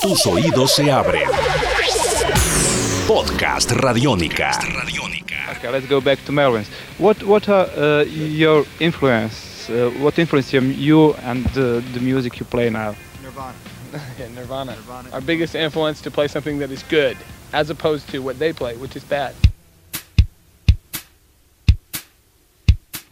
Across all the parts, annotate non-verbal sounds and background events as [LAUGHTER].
Tus oídos se abren. Podcast Radiónica. Okay, let's go back to Melvin's. What what are uh, your influence? Uh, what influenced you, you and uh, the music you play now? Nirvana. [LAUGHS] yeah, Nirvana. Nirvana. Our biggest influence to play something that is good, as opposed to what they play, which is bad.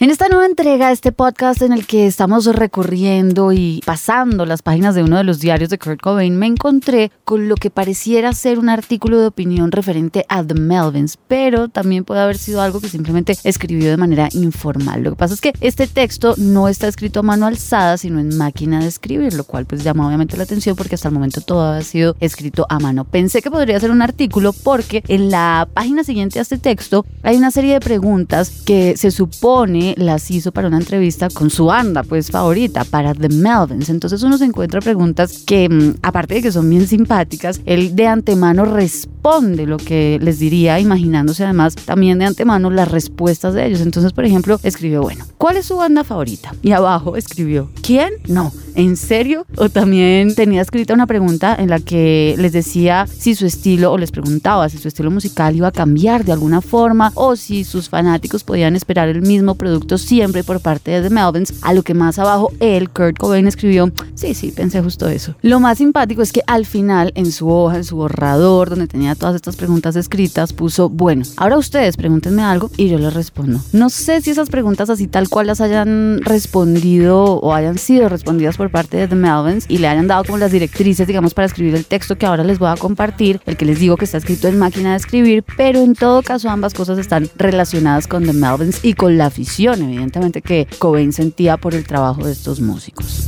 En esta nueva entrega este podcast en el que estamos recorriendo y pasando las páginas de uno de los diarios de Kurt Cobain, me encontré con lo que pareciera ser un artículo de opinión referente a The Melvins, pero también puede haber sido algo que simplemente escribió de manera informal. Lo que pasa es que este texto no está escrito a mano alzada, sino en máquina de escribir, lo cual pues llama obviamente la atención porque hasta el momento todo ha sido escrito a mano. Pensé que podría ser un artículo porque en la página siguiente a este texto hay una serie de preguntas que se supone las hizo para una entrevista con su banda, pues favorita, para The Melvins. Entonces uno se encuentra preguntas que, mm, aparte de que son bien simpáticas, él de antemano responde lo que les diría, imaginándose además también de antemano las respuestas de ellos. Entonces, por ejemplo, escribió, bueno, ¿cuál es su banda favorita? Y abajo escribió, ¿quién? No, ¿en serio? O también tenía escrita una pregunta en la que les decía si su estilo, o les preguntaba si su estilo musical iba a cambiar de alguna forma, o si sus fanáticos podían esperar el mismo producto siempre por parte de The Melvins, a lo que más abajo él, Kurt Cobain, escribió, sí, sí, pensé justo eso. Lo más simpático es que al final, en su hoja, en su borrador, donde tenía todas estas preguntas escritas, puso, bueno, ahora ustedes pregúntenme algo y yo les respondo. No sé si esas preguntas así tal cual las hayan respondido o hayan sido respondidas por parte de The Melvins y le hayan dado como las directrices, digamos, para escribir el texto que ahora les voy a compartir, el que les digo que está escrito en máquina de escribir, pero en todo caso ambas cosas están relacionadas con The Melvins y con la afición, evidentemente, que Cobain sentía por el trabajo de estos músicos.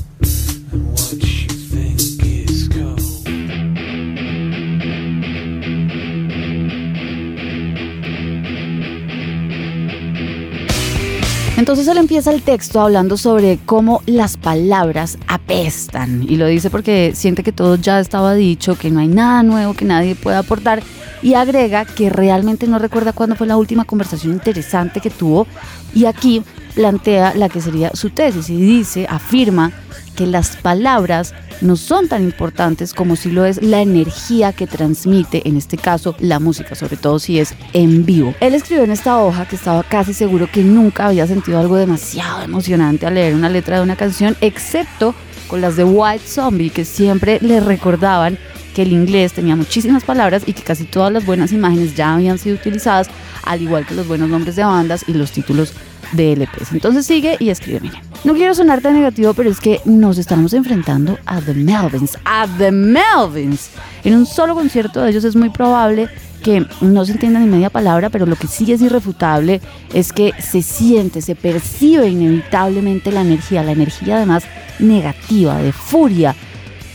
Entonces él empieza el texto hablando sobre cómo las palabras apestan. Y lo dice porque siente que todo ya estaba dicho, que no hay nada nuevo que nadie pueda aportar. Y agrega que realmente no recuerda cuándo fue la última conversación interesante que tuvo. Y aquí plantea la que sería su tesis y dice, afirma que las palabras no son tan importantes como si lo es la energía que transmite, en este caso la música, sobre todo si es en vivo. Él escribió en esta hoja que estaba casi seguro que nunca había sentido algo demasiado emocionante al leer una letra de una canción, excepto con las de White Zombie, que siempre le recordaban que el inglés tenía muchísimas palabras y que casi todas las buenas imágenes ya habían sido utilizadas, al igual que los buenos nombres de bandas y los títulos de LPs. Entonces sigue y escribe, mire, no quiero sonar tan negativo, pero es que nos estamos enfrentando a The Melvins, a The Melvins. En un solo concierto de ellos es muy probable que no se entienda ni media palabra, pero lo que sí es irrefutable es que se siente, se percibe inevitablemente la energía, la energía además negativa, de furia,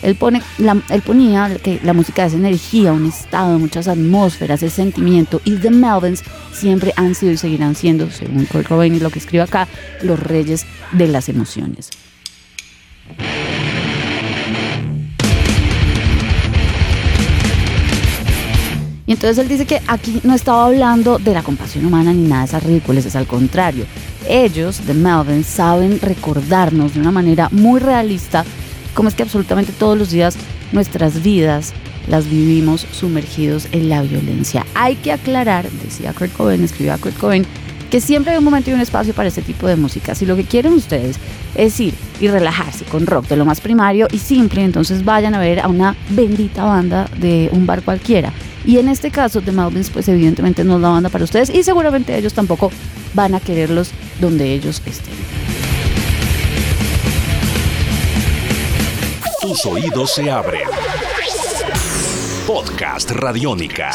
él, pone él ponía que la música es energía, un estado, muchas atmósferas, es sentimiento. Y The Melvins siempre han sido y seguirán siendo, según Kurt Cobain y lo que escribe acá, los reyes de las emociones. Y entonces él dice que aquí no estaba hablando de la compasión humana ni nada de esas ridículas, es al contrario. Ellos, The Melvins, saben recordarnos de una manera muy realista cómo es que absolutamente todos los días nuestras vidas las vivimos sumergidos en la violencia. Hay que aclarar, decía Kurt Cobain, escribió Kurt Cobain, que siempre hay un momento y un espacio para este tipo de música. Si lo que quieren ustedes es ir y relajarse con rock de lo más primario y simple, entonces vayan a ver a una bendita banda de un bar cualquiera. Y en este caso, The Melvins, pues evidentemente no es la banda para ustedes y seguramente ellos tampoco van a quererlos donde ellos estén. Tus oídos se abren. Podcast Radiónica.